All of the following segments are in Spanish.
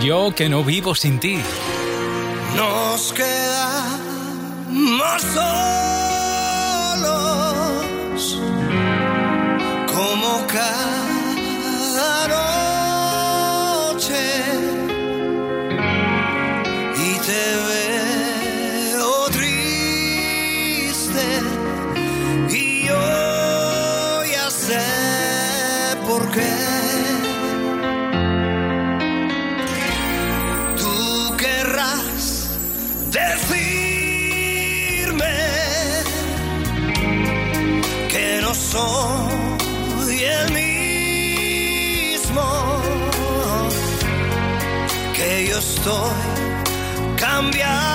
Yo que no vivo sin ti. Nos queda más solos como cada estoy cambiando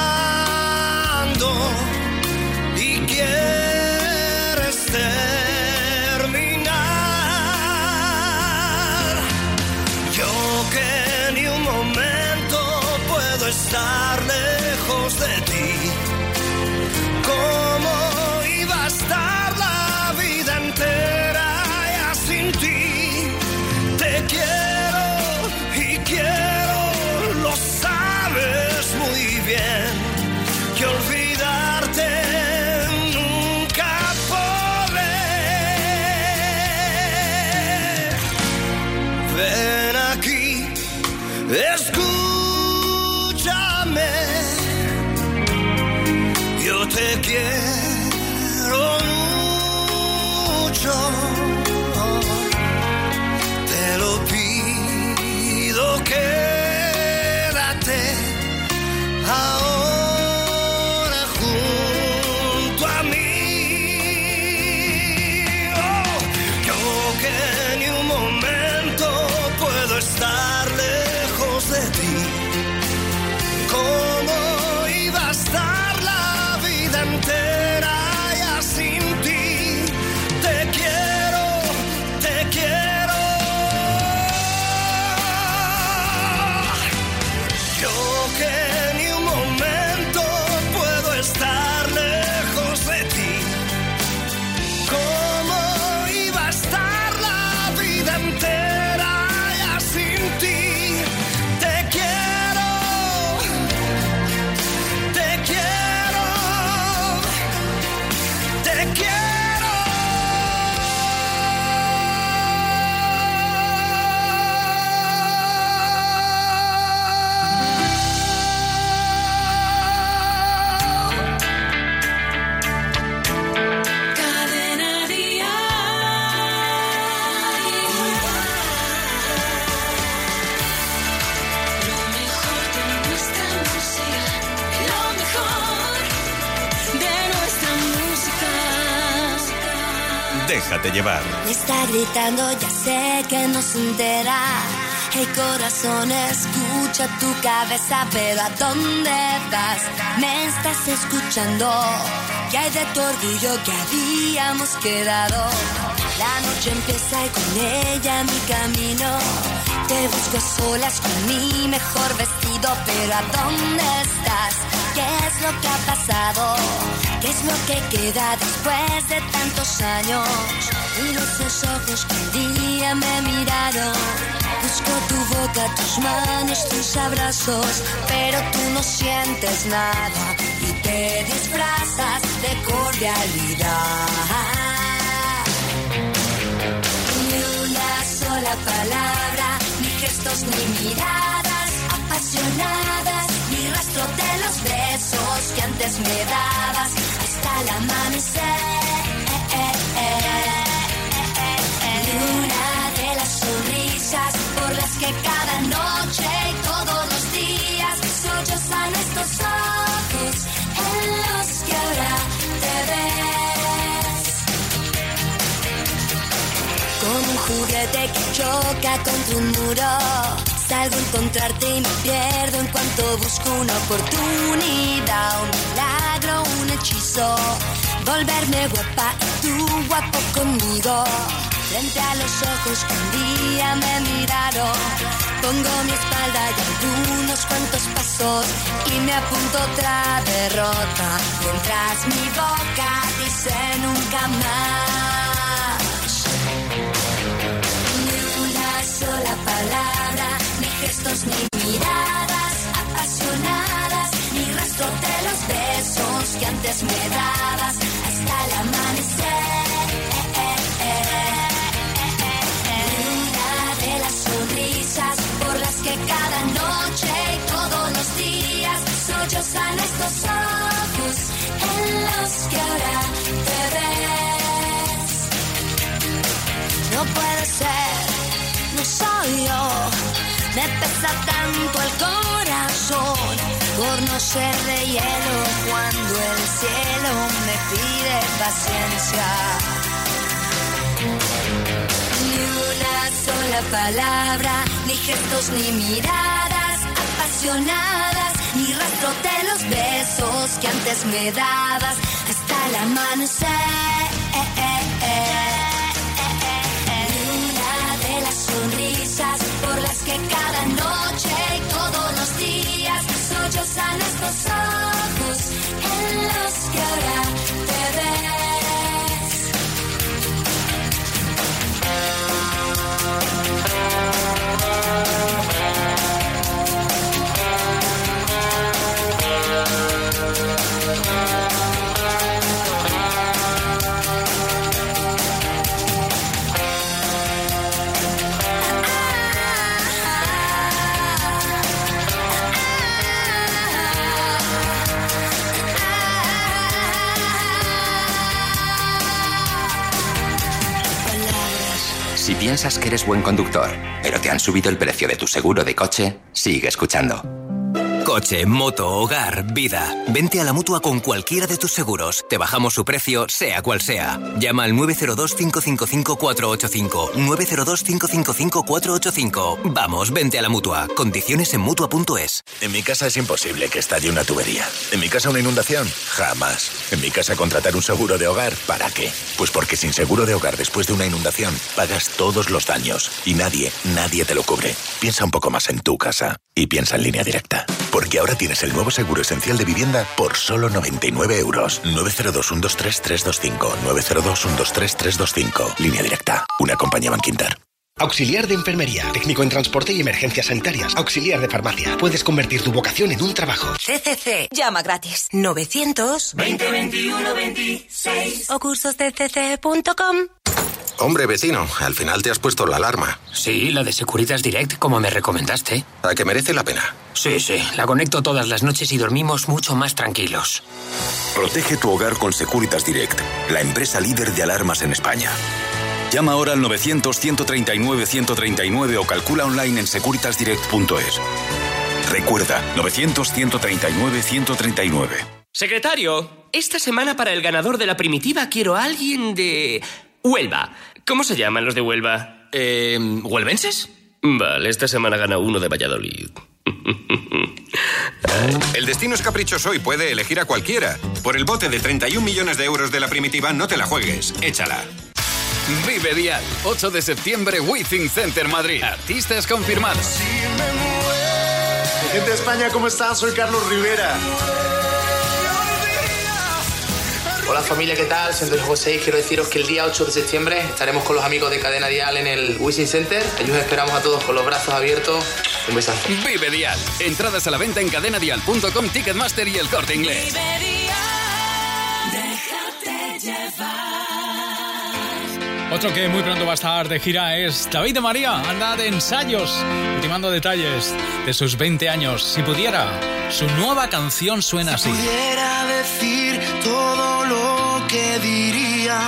Llevar. Me está gritando, ya sé que no se entera. Hey corazón, escucha tu cabeza, pero ¿a dónde vas? Me estás escuchando. ¿Qué hay de tu orgullo que habíamos quedado? La noche empieza y con ella mi camino. Te busco solas con mi mejor vestido, pero ¿a dónde estás? ¿Qué es lo que ha pasado? ¿Qué es lo que queda después de tantos años? Miro esos ojos que un día me miraron. Busco tu boca, tus manos, tus abrazos, pero tú no sientes nada y te disfrazas de cordialidad. Ni una sola palabra, ni gestos ni miradas apasionadas, rastro de los besos que antes me dabas hasta el amanecer. Ni una de las sonrisas por las que cada noche y todos los días sollozan estos ojos en los que ahora te ves. Como un juguete que choca contra un muro. Salgo a encontrarte y me pierdo en cuanto busco una oportunidad, un milagro, un hechizo. Volverme guapa y tú guapo conmigo. Frente a los ojos que un día me miraron. Pongo mi espalda y algunos cuantos pasos y me apunto otra derrota. Mientras mi boca dice nunca más. Gestos ni miradas apasionadas, ni rastro de los besos que antes me dabas hasta el amanecer. Una de las sonrisas por las que cada noche y todos los días sollozan estos ojos en los que ahora te ves. No puede ser, no soy yo. Me pesa tanto el corazón por no ser de hielo cuando el cielo me pide paciencia. Ni una sola palabra, ni gestos, ni miradas apasionadas, ni rastro de los besos que antes me dabas hasta el amanecer. Ni una de las sonrisas que cada noche y todos los días sollozan estos ojos en los que ahora te ves. Piensas que eres buen conductor, pero te han subido el precio de tu seguro de coche, sigue escuchando. Coche, moto, hogar, vida. Vente a la mutua con cualquiera de tus seguros. Te bajamos su precio, sea cual sea. Llama al 902-555-485. 902-555-485. Vamos, vente a la mutua. Condiciones en mutua.es. En mi casa es imposible que estalle una tubería. En mi casa una inundación, jamás. En mi casa contratar un seguro de hogar, ¿para qué? Pues porque sin seguro de hogar después de una inundación, pagas todos los daños y nadie, nadie te lo cubre. Piensa un poco más en tu casa y piensa en línea directa. Porque ahora tienes el nuevo seguro esencial de vivienda por solo 99 euros. 902-123-325. 902-123-325. Línea directa. Una compañía Banquinter. Auxiliar de enfermería, técnico en transporte y emergencias sanitarias, auxiliar de farmacia. Puedes convertir tu vocación en un trabajo. CCC. Llama gratis. 900 20 21 26 o cursosdcc.com. Hombre, vecino, al final te has puesto la alarma. Sí, la de Securitas Direct, como me recomendaste. ¿A que merece la pena? Sí, sí, la conecto todas las noches y dormimos mucho más tranquilos. Protege tu hogar con Securitas Direct, la empresa líder de alarmas en España. Llama ahora al 900-139-139 o calcula online en securitasdirect.es. Recuerda, 900-139-139. Secretario, esta semana para el ganador de la primitiva quiero a alguien de Huelva. ¿Cómo se llaman los de Huelva? Eh, ¿Huelvenses? Vale, esta semana gana uno de Valladolid. El destino es caprichoso y puede elegir a cualquiera. Por el bote de 31 millones de euros de la primitiva, no te la juegues. Échala. Vive Dial, 8 de septiembre, Withing Center Madrid. Artistas confirmados. Gente de España, ¿cómo están? Soy Carlos Rivera. Hola familia, ¿qué tal? Soy Andrés José y quiero deciros que el día 8 de septiembre estaremos con los amigos de Cadena Dial en el Wishing Center. Allí os esperamos a todos con los brazos abiertos. Un besazo. Vive Dial. Entradas a la venta en cadenadial.com, Ticketmaster y el corte inglés. Otro que muy pronto va a estar de gira es David de María. Anda de ensayos, ultimando detalles de sus 20 años. Si pudiera, su nueva canción suena así. pudiera decir todo lo que diría,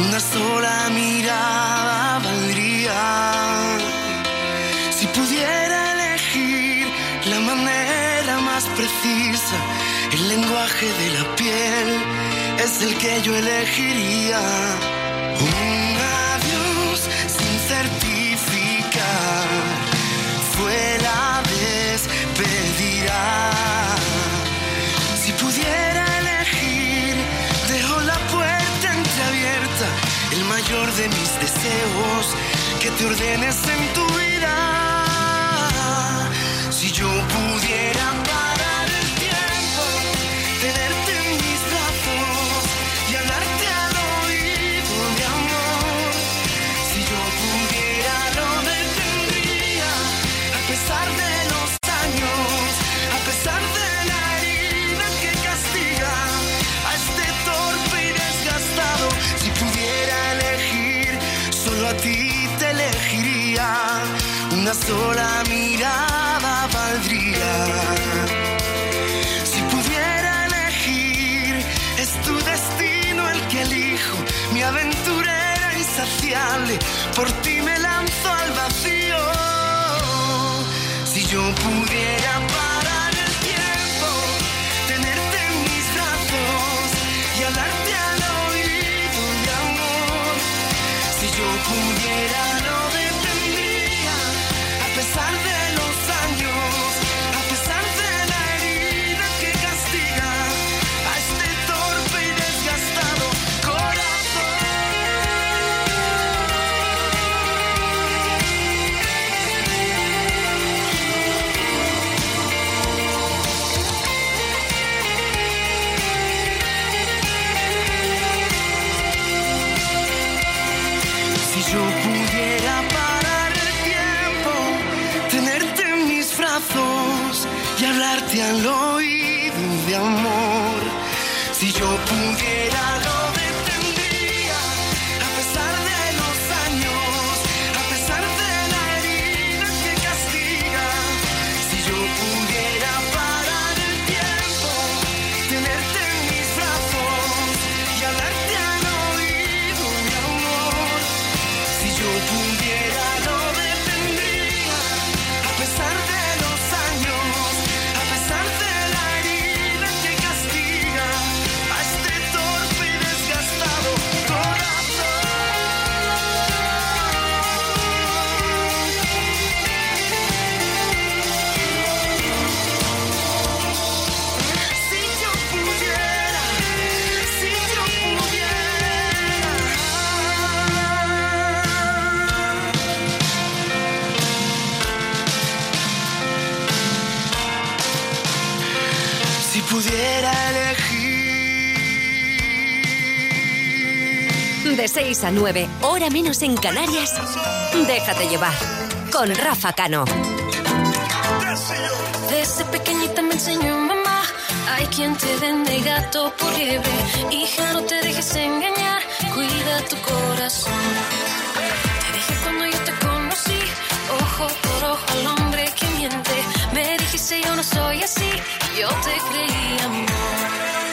una sola mirada valdría. Si pudiera elegir la manera más precisa, el lenguaje de la piel es el que yo elegiría. Un adiós sin certificar fue la despedida. Si pudiera elegir, dejo la puerta entreabierta, el mayor de mis deseos, que te ordenes en sola y hablarte al oído de amor. Si yo pudiera lograr De 6 a 9, hora menos en Canarias, déjate llevar con Rafa Cano. Desde pequeñita me enseñó mamá, hay quien te vende gato por liebre. Hija, no te dejes engañar, cuida tu corazón. Te dije cuando yo te conocí, ojo por ojo al hombre que miente. Me dijiste yo no soy así, yo te creí amor.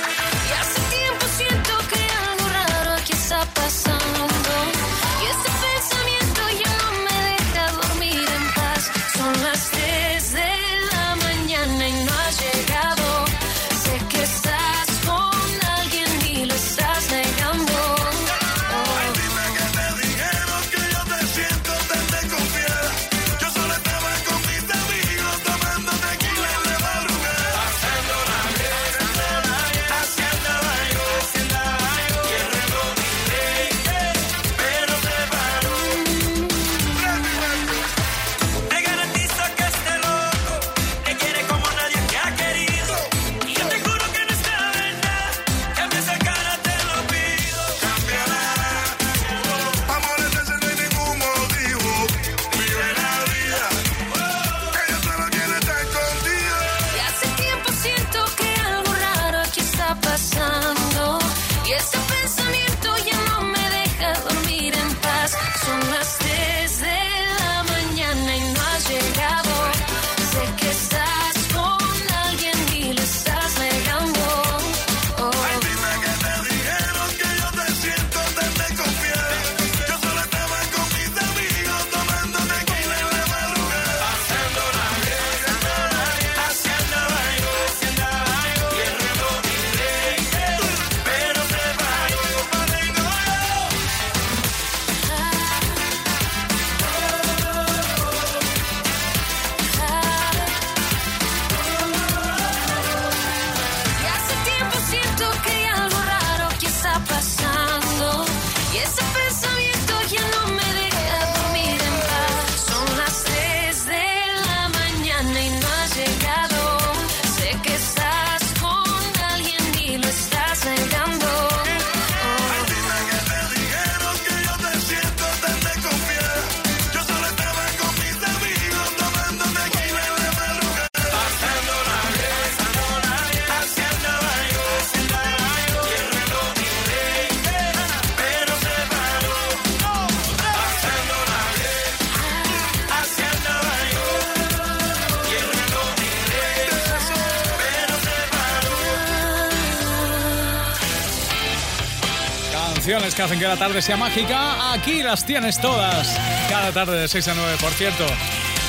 Canciones que hacen que la tarde sea mágica, aquí las tienes todas. Cada tarde de 6 a 9, por cierto.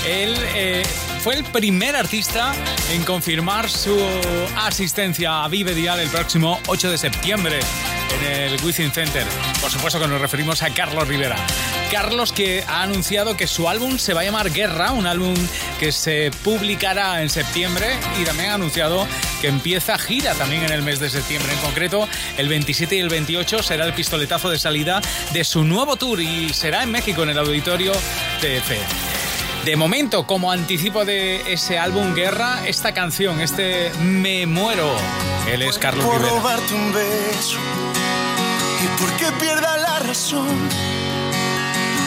Él eh, fue el primer artista en confirmar su asistencia a Vive Dial el próximo 8 de septiembre en el Within Center. Por supuesto que nos referimos a Carlos Rivera. Carlos que ha anunciado que su álbum se va a llamar Guerra, un álbum que se publicará en septiembre y también ha anunciado que empieza gira también en el mes de septiembre. En concreto, el 27 y el 28 será el pistoletazo de salida de su nuevo tour y será en México en el auditorio TF. De momento, como anticipo de ese álbum Guerra, esta canción, este Me Muero. Él es Carlos por Rivera. robarte un beso y porque pierda la razón.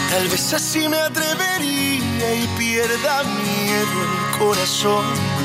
Tal vez así me atrevería y pierda miedo el corazón.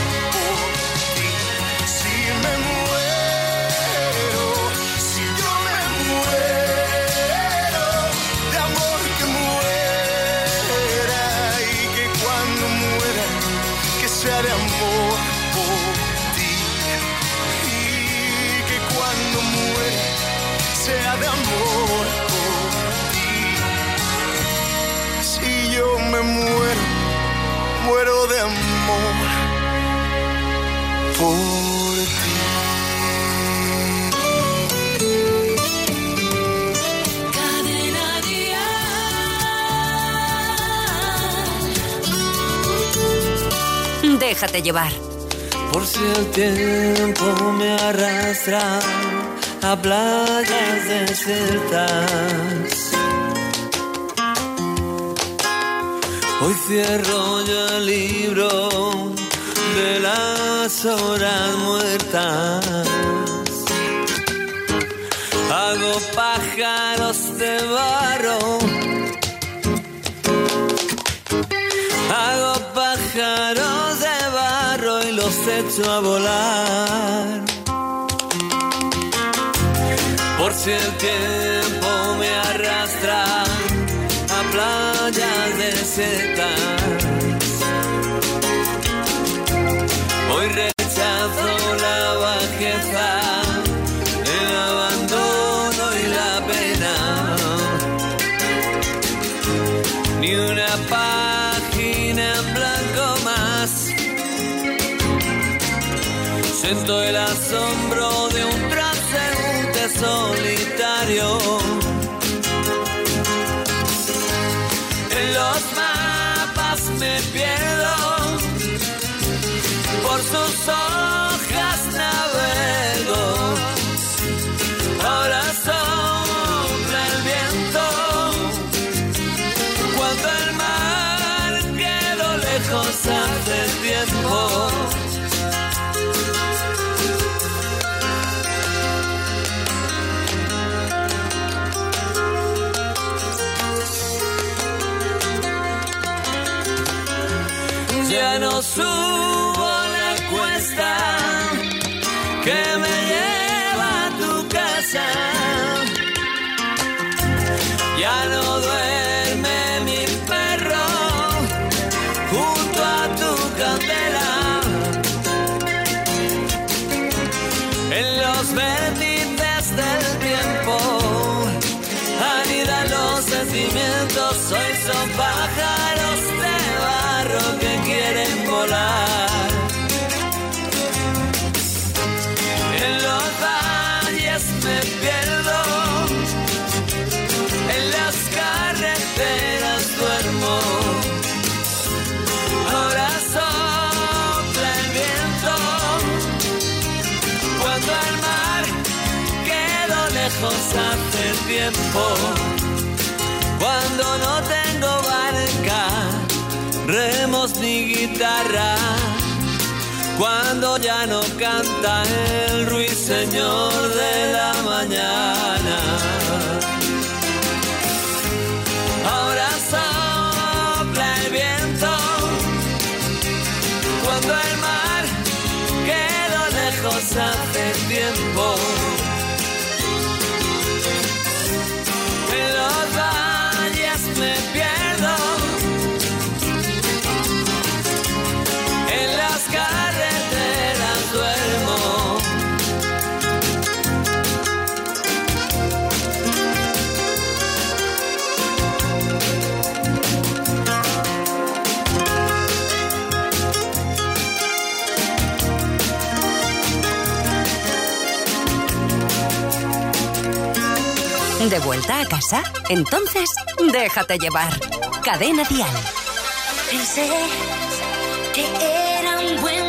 amor. Déjate llevar. Por si el tiempo me arrastra a playas desiertas. Hoy cierro yo el libro de las horas muertas. Hago pájaros de barro. Hago pájaros de barro y los echo a volar. Por si el tiempo Hoy rechazo la bajeza, el abandono y la pena. Ni una página en blanco más. Siento el asombro de un transeúnte solitario. Cuando no tengo barca, remos ni guitarra. Cuando ya no canta el ruiseñor de la ¿De vuelta a casa? Entonces, déjate llevar. Cadena Dial. Pensé que era un buen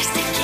Everything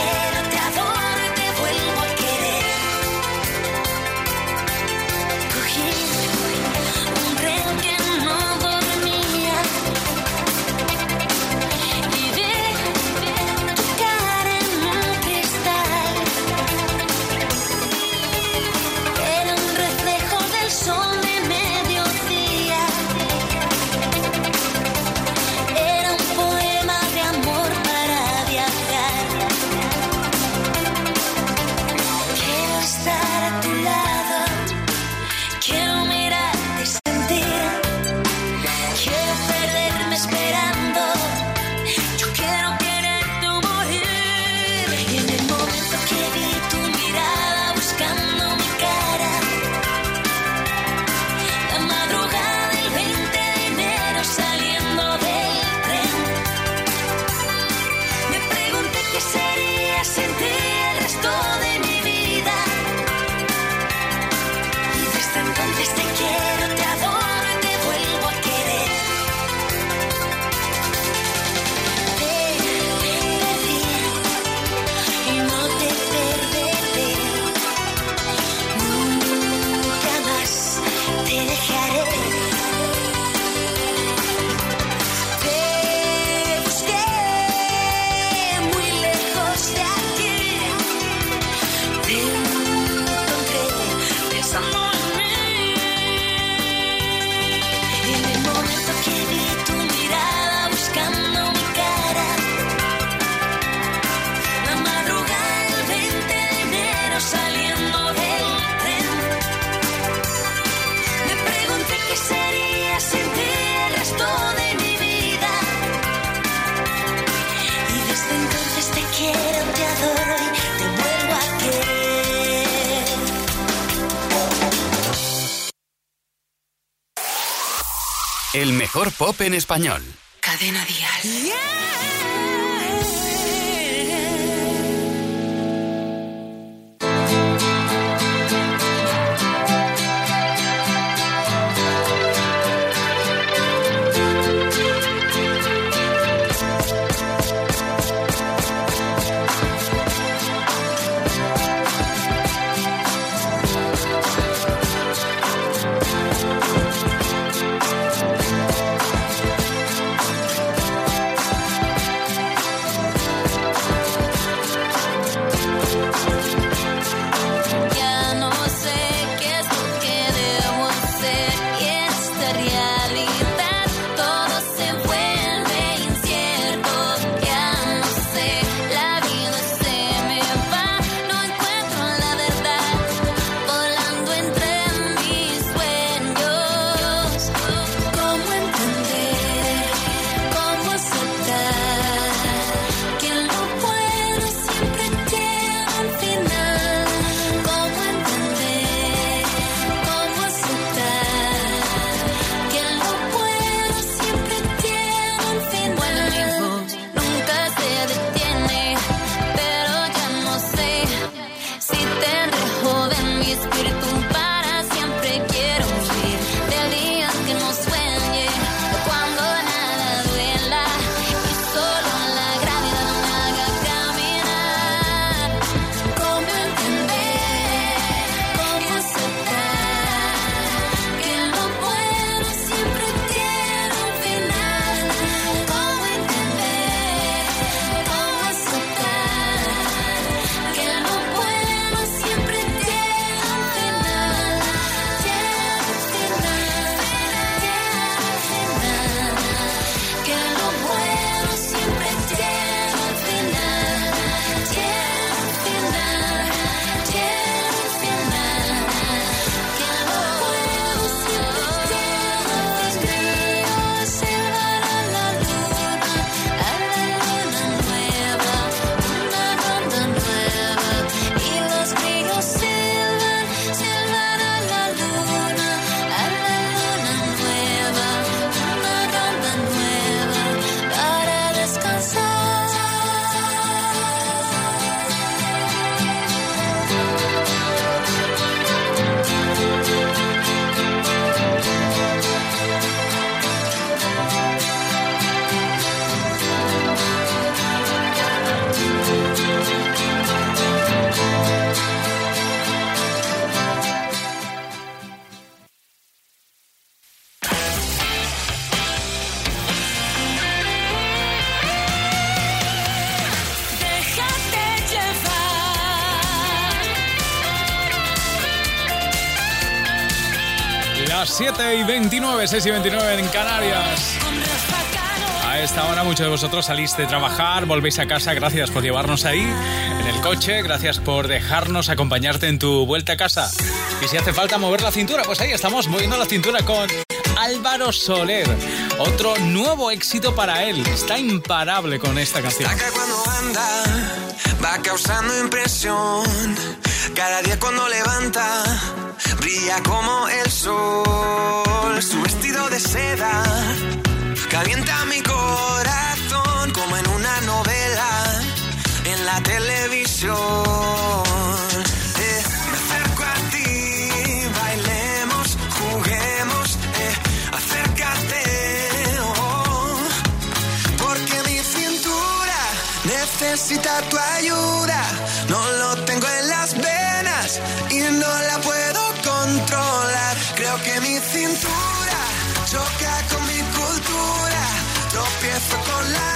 mejor pop en español. Cadena Dial. 29, 6 y 29 en Canarias. A esta hora muchos de vosotros salís de trabajar, volvéis a casa, gracias por llevarnos ahí en el coche, gracias por dejarnos acompañarte en tu vuelta a casa. Y si hace falta mover la cintura, pues ahí estamos moviendo la cintura con Álvaro Soler. Otro nuevo éxito para él. Está imparable con esta canción. cuando anda, va causando impresión. Cada día cuando levanta, brilla como el sol. Su vestido de seda calienta mi corazón como en una novela en la televisión. Eh, me acerco a ti, bailemos, juguemos, eh, acércate, oh, porque mi cintura necesita tu ayuda. No lo tengo en las venas y no la puedo que mi cintura choca con mi cultura. Tropiezo con la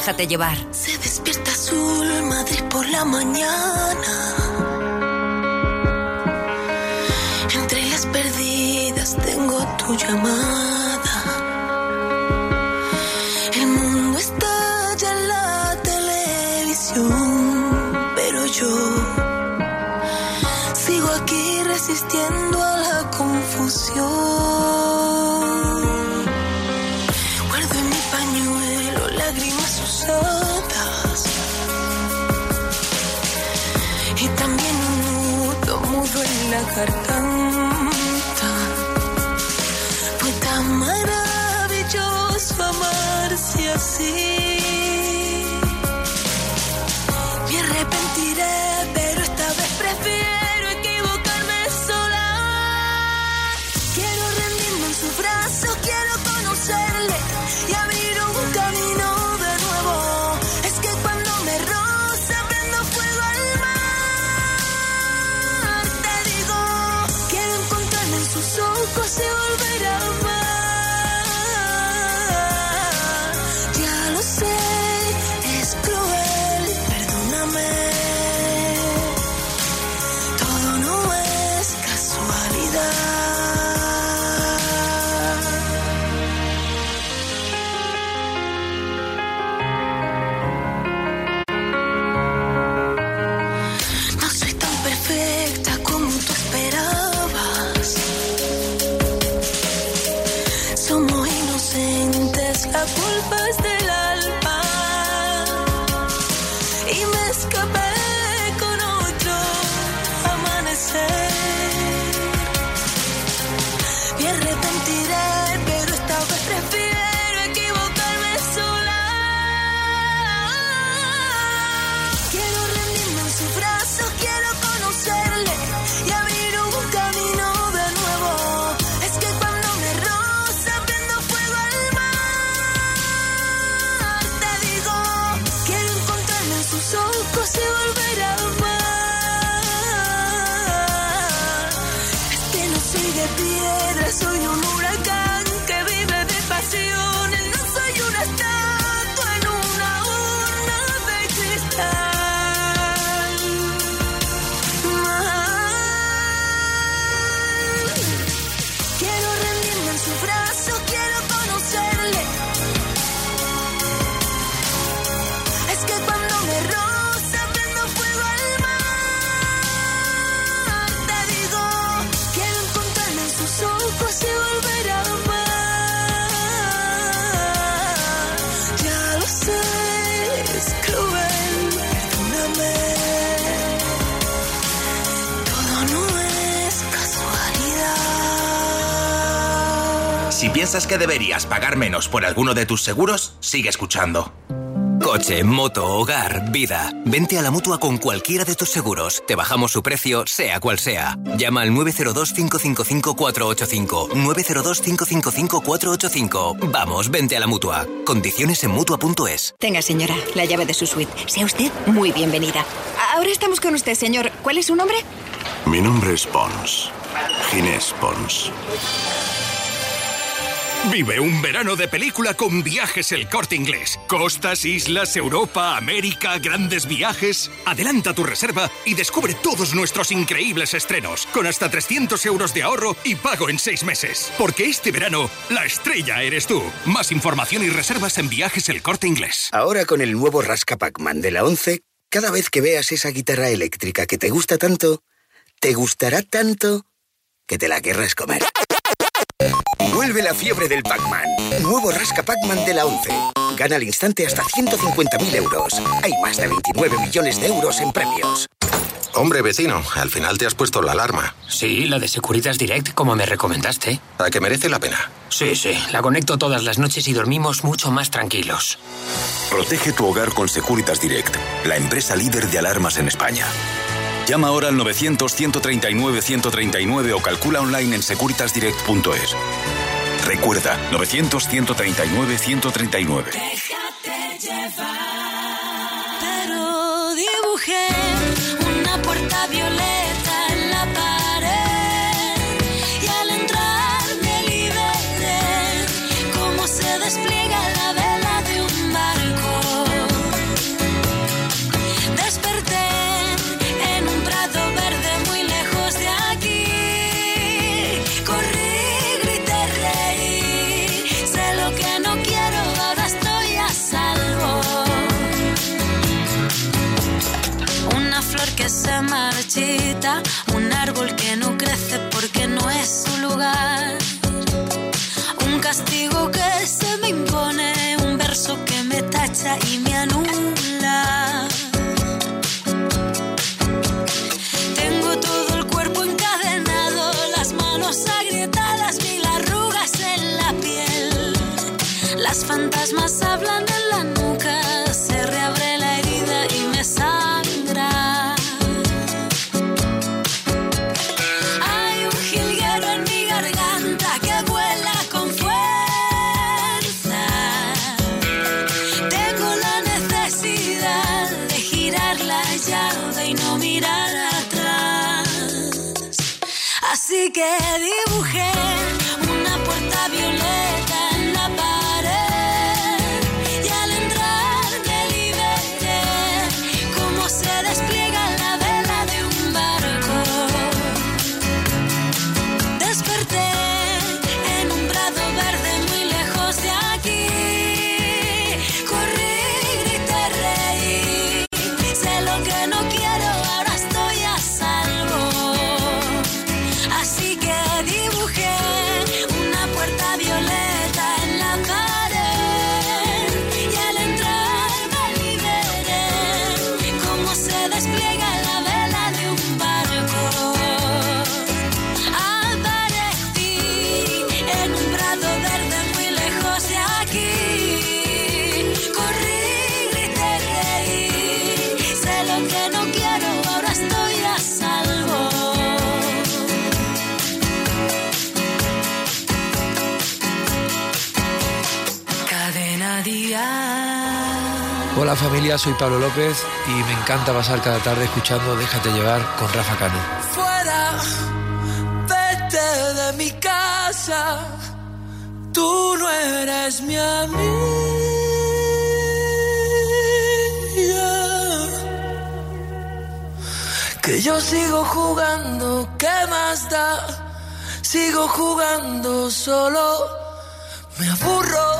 Déjate llevar. Se despierta azul, Madrid por la mañana. Entre las perdidas tengo tu llamada. El mundo estalla en la televisión, pero yo sigo aquí resistiendo a la confusión. La garganta. Fue tan maravilloso amarse así. Me arrepentiré, que deberías pagar menos por alguno de tus seguros, sigue escuchando. Coche, moto, hogar, vida. Vente a la mutua con cualquiera de tus seguros. Te bajamos su precio, sea cual sea. Llama al 902-555-485. 902-555-485. Vamos, vente a la mutua. Condiciones en mutua.es. Tenga, señora, la llave de su suite. Sea usted muy bienvenida. Ahora estamos con usted, señor. ¿Cuál es su nombre? Mi nombre es Pons. Ginés Pons. Vive un verano de película con viajes el corte inglés. Costas, islas, Europa, América, grandes viajes. Adelanta tu reserva y descubre todos nuestros increíbles estrenos, con hasta 300 euros de ahorro y pago en seis meses. Porque este verano, la estrella eres tú. Más información y reservas en viajes el corte inglés. Ahora con el nuevo Rasca Pac-Man de la 11, cada vez que veas esa guitarra eléctrica que te gusta tanto, te gustará tanto que te la querrás comer. Vuelve la fiebre del Pac-Man. Nuevo Rasca Pac-Man de la 11. Gana al instante hasta 150.000 euros. Hay más de 29 millones de euros en premios. Hombre, vecino, al final te has puesto la alarma. Sí, la de Securitas Direct, como me recomendaste. ¿A que merece la pena? Sí, sí, la conecto todas las noches y dormimos mucho más tranquilos. Protege tu hogar con Securitas Direct, la empresa líder de alarmas en España. Llama ahora al 900-139-139 o calcula online en securitasdirect.es. Recuerda, 900-139-139. Pero dibujé marchita, un árbol que no crece porque no es su lugar. Un castigo que se me impone, un verso que me tacha y me anula. Tengo todo el cuerpo encadenado, las manos agrietadas, mil arrugas en la piel. Las fantasmas hablan en la nuca, que dibujé Hola familia, soy Pablo López y me encanta pasar cada tarde escuchando Déjate llevar con Rafa Cano. Fuera, vete de mi casa. Tú no eres mi amiga. Que yo sigo jugando, ¿qué más da? Sigo jugando solo, me aburro.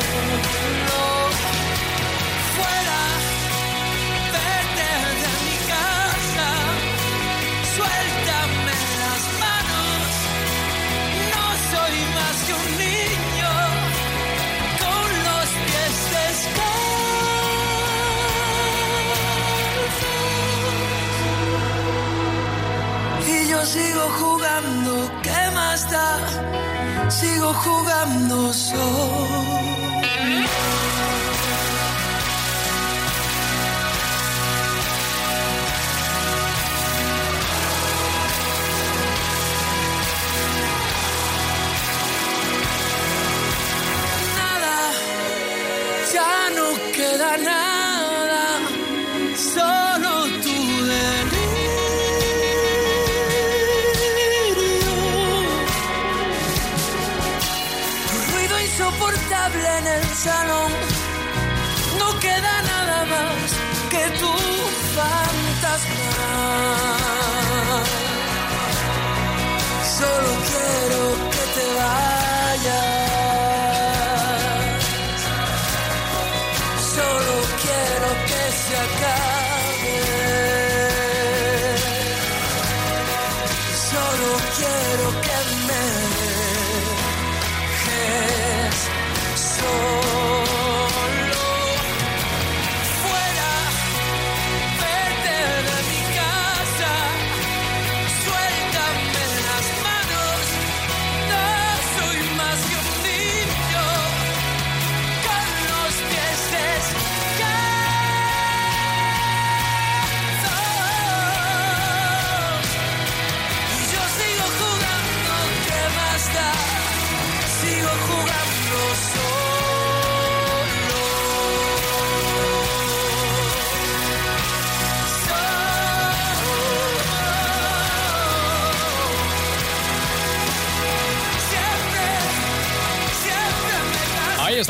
Sigo jugando solo. Solo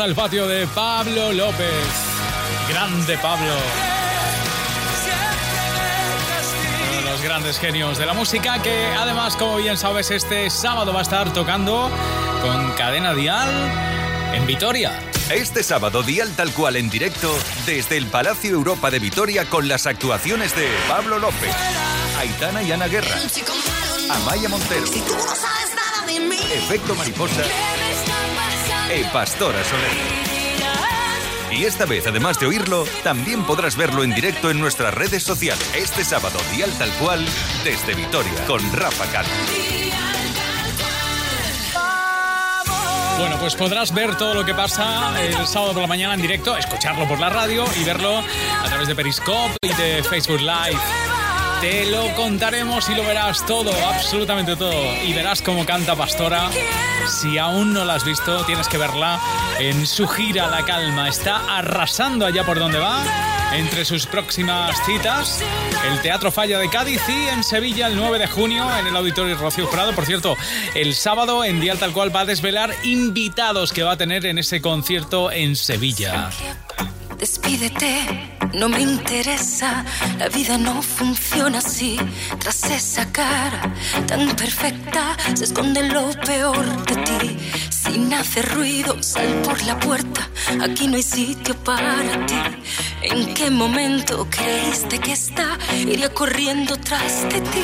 El patio de Pablo López. Grande Pablo. Uno de los grandes genios de la música que además, como bien sabes, este sábado va a estar tocando con Cadena Dial en Vitoria. Este sábado, Dial Tal Cual en directo desde el Palacio Europa de Vitoria con las actuaciones de Pablo López, Aitana y Ana Guerra, Amaya Montero, Efecto Mariposa e Pastora Soler. Y esta vez, además de oírlo, también podrás verlo en directo en nuestras redes sociales. Este sábado, Dial Tal Cual, desde Vitoria, con Rafa Cano. Bueno, pues podrás ver todo lo que pasa el sábado por la mañana en directo, escucharlo por la radio y verlo a través de Periscope y de Facebook Live. Te lo contaremos y lo verás todo, absolutamente todo. Y verás cómo canta Pastora. Si aún no la has visto, tienes que verla en su gira La Calma. Está arrasando allá por donde va. Entre sus próximas citas, el Teatro Falla de Cádiz y en Sevilla el 9 de junio en el Auditorio Rocío Jurado. Por cierto, el sábado en Dial Tal Cual va a desvelar invitados que va a tener en ese concierto en Sevilla. Despídete, no me interesa, la vida no funciona así. Tras esa cara tan perfecta se esconde lo peor de ti. Sin hacer ruido, sal por la puerta, aquí no hay sitio para ti. ¿En qué momento creíste que esta iría corriendo tras de ti?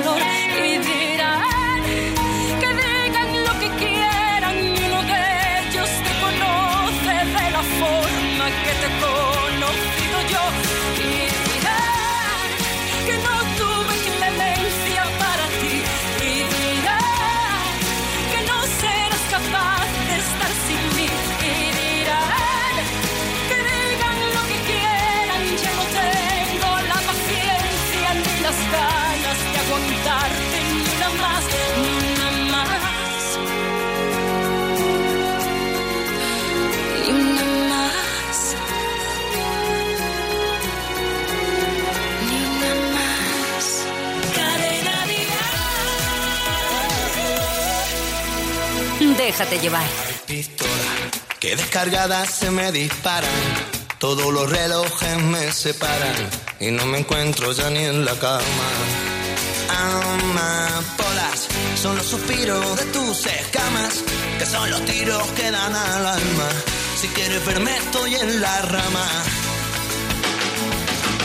Dolor Déjate llevar. Pistola que descargadas se me disparan. Todos los relojes me separan y no me encuentro ya ni en la cama amapolas son los suspiros de tus escamas, que son los tiros que dan al alma. Si quieres verme, estoy en la rama.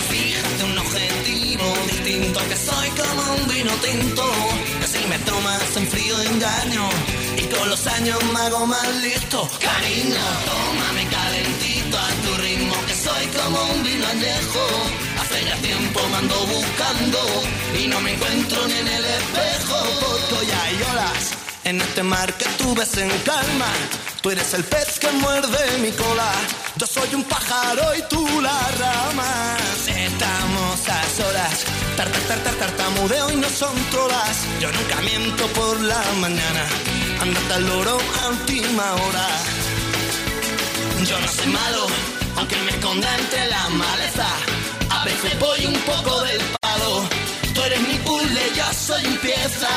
Fíjate un objetivo distinto, que soy como un vino tinto, me tomas en frío engaño, y con los años me hago más listo. Cariño, tómame calentito a tu ritmo, que soy como un vino añejo Hace ya tiempo me ando buscando y no me encuentro ni en el espejo. Porque hoy hay olas en este mar que tú ves en calma. Tú eres el pez que muerde mi cola. Yo soy un pájaro y tú la rama. Estamos a solas. Tar, tar, tar, tartamudeo y no son trolas. Yo nunca miento por la mañana. Andate al loro a última hora. Yo no soy malo, aunque me esconda entre la maleza. A veces voy un poco del palo. Tú eres mi puzzle, yo soy un.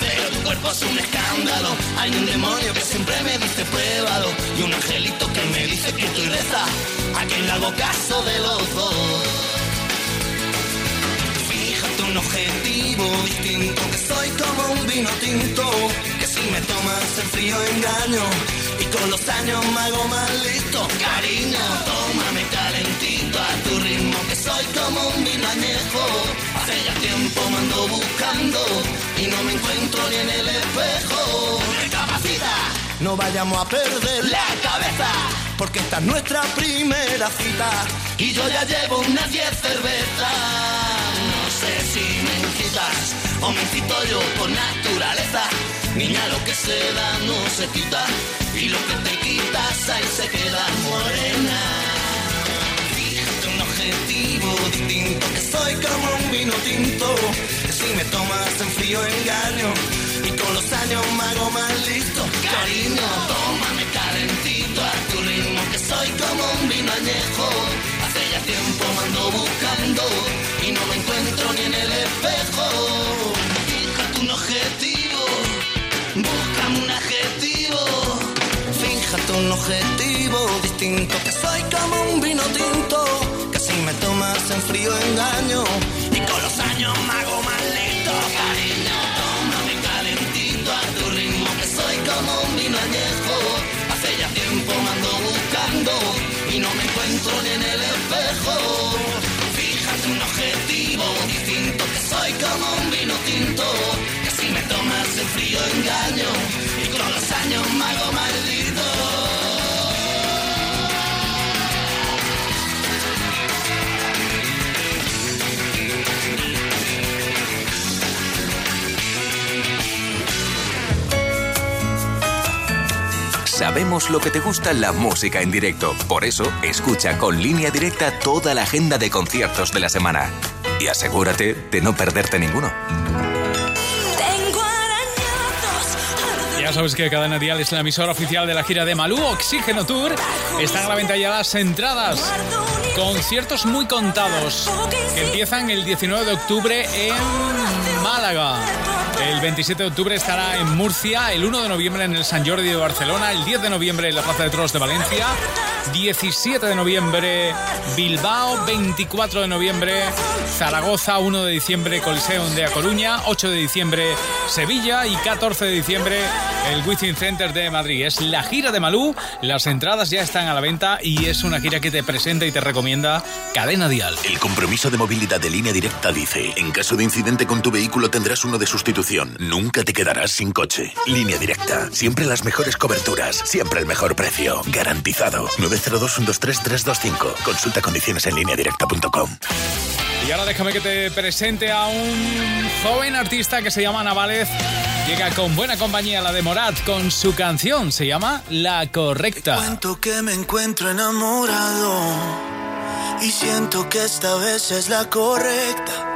Pero tu cuerpo es un escándalo. Hay un demonio que siempre me dice pruébalo. Y un angelito que me dice que estoy reza. A quien le hago caso de los dos. Un objetivo distinto. Que soy como un vino tinto. Que si me tomas en frío engaño. Y con los años me hago más listo. Cariño, tómame calentito a tu ritmo, que soy como un vino añejo. Hace ya tiempo me ando buscando y no me encuentro ni en el espejo. Recapacita, no vayamos a perder la cabeza, porque esta es nuestra primera cita. Y yo ya llevo unas 10 cervezas. Si me incitas o me incito yo por naturaleza. Niña, lo que se da no se quita y lo que te quitas ahí se queda morena. Fíjate un objetivo distinto, que soy como un vino tinto, que si me tomas en frío engaño, y con los años me hago más listo. Cariño, tómame calentito a tu ritmo, que soy como un vino añejo. Ya tiempo ando buscando y no me encuentro ni en el espejo. Fíjate un objetivo, búscame un adjetivo. Fíjate un objetivo distinto, que soy como un vino tinto, que si me tomas en frío engaño y con los años me hago más lento. Cariño, tómame calentito a tu ritmo, que soy como un vino añejo. Hace ya tiempo me ando buscando y no me encuentro ni en el espejo. Fíjate un objetivo distinto, que soy como un vino tinto, que si me tomas el frío engaño y con los años mago maldito. Sabemos lo que te gusta la música en directo. Por eso, escucha con línea directa toda la agenda de conciertos de la semana. Y asegúrate de no perderte ninguno. Ya sabes que Cadena Dial es la emisora oficial de la gira de Malú Oxígeno Tour. Están a la venta ya las entradas. Conciertos muy contados que empiezan el 19 de octubre en Málaga. El 27 de octubre estará en Murcia, el 1 de noviembre en el San Jordi de Barcelona, el 10 de noviembre en la Plaza de Toros de Valencia, 17 de noviembre Bilbao, 24 de noviembre Zaragoza, 1 de diciembre Coliseum de A Coruña, 8 de diciembre Sevilla y 14 de diciembre el Within Center de Madrid. Es la gira de Malú, las entradas ya están a la venta y es una gira que te presenta y te recomienda Cadena Dial. El compromiso de movilidad de línea directa dice, en caso de incidente con tu vehículo tendrás uno de sustitución, nunca te quedarás sin coche. Línea directa, siempre las mejores coberturas, siempre el mejor precio, garantizado. 902-123-325, consulta condiciones en línea directa.com. Y ahora déjame que te presente a un joven artista que se llama Navález. Llega con buena compañía la de Morat con su canción, se llama La Correcta. Te cuento que me encuentro enamorado y siento que esta vez es la correcta.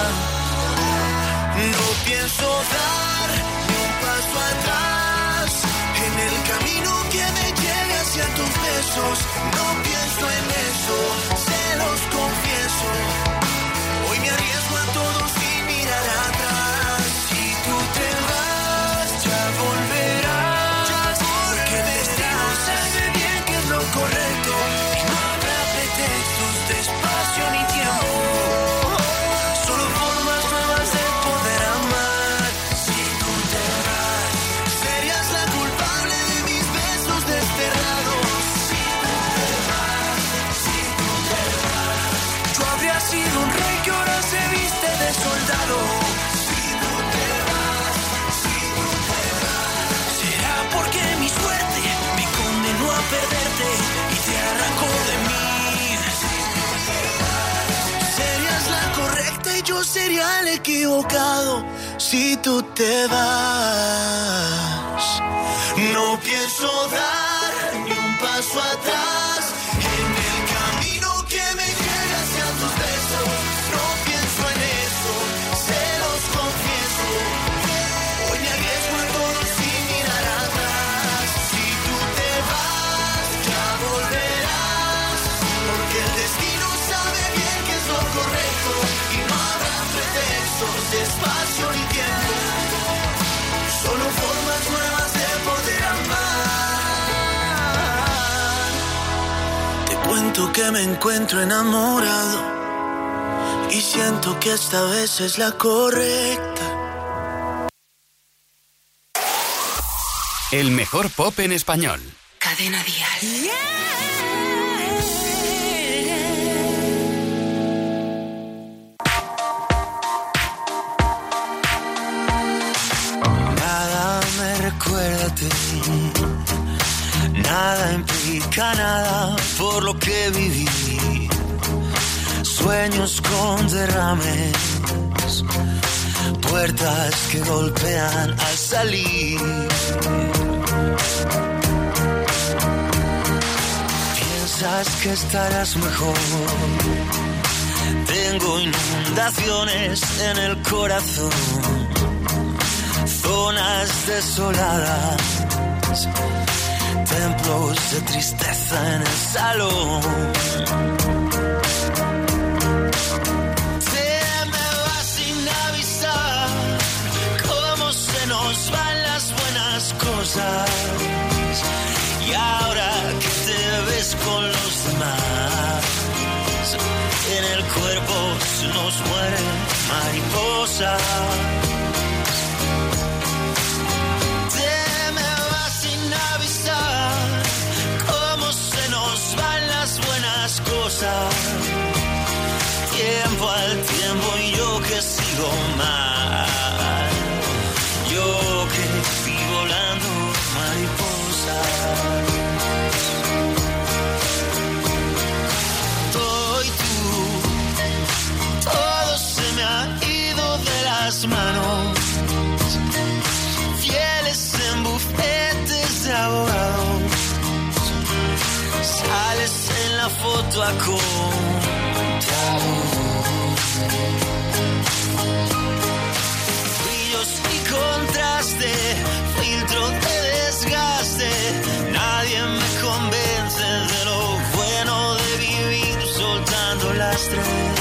No pienso dar ni un paso atrás en el camino que me lleve hacia tus besos. No pienso en eso, se los confieso. Hoy me arriesgo a todo sería el equivocado si tú te vas. No pienso dar Siento que me encuentro enamorado y siento que esta vez es la correcta. El mejor pop en español. Cadena Dial. Nada me recuerda a ti. Nada implica nada por lo que viví. Sueños con derrames. Puertas que golpean al salir. Piensas que estarás mejor. Tengo inundaciones en el corazón zonas desoladas, templos de tristeza en el salón. Te me vas sin avisar cómo se nos van las buenas cosas. Y ahora que te ves con los demás, en el cuerpo se nos mueren mariposas. Yo que fui volando mariposa. Todo y tú, todo se me ha ido de las manos fieles en bufetes de abogados. Sales en la foto a Brillos contraste, filtro de desgaste. Nadie me convence de lo bueno de vivir soltando lastre.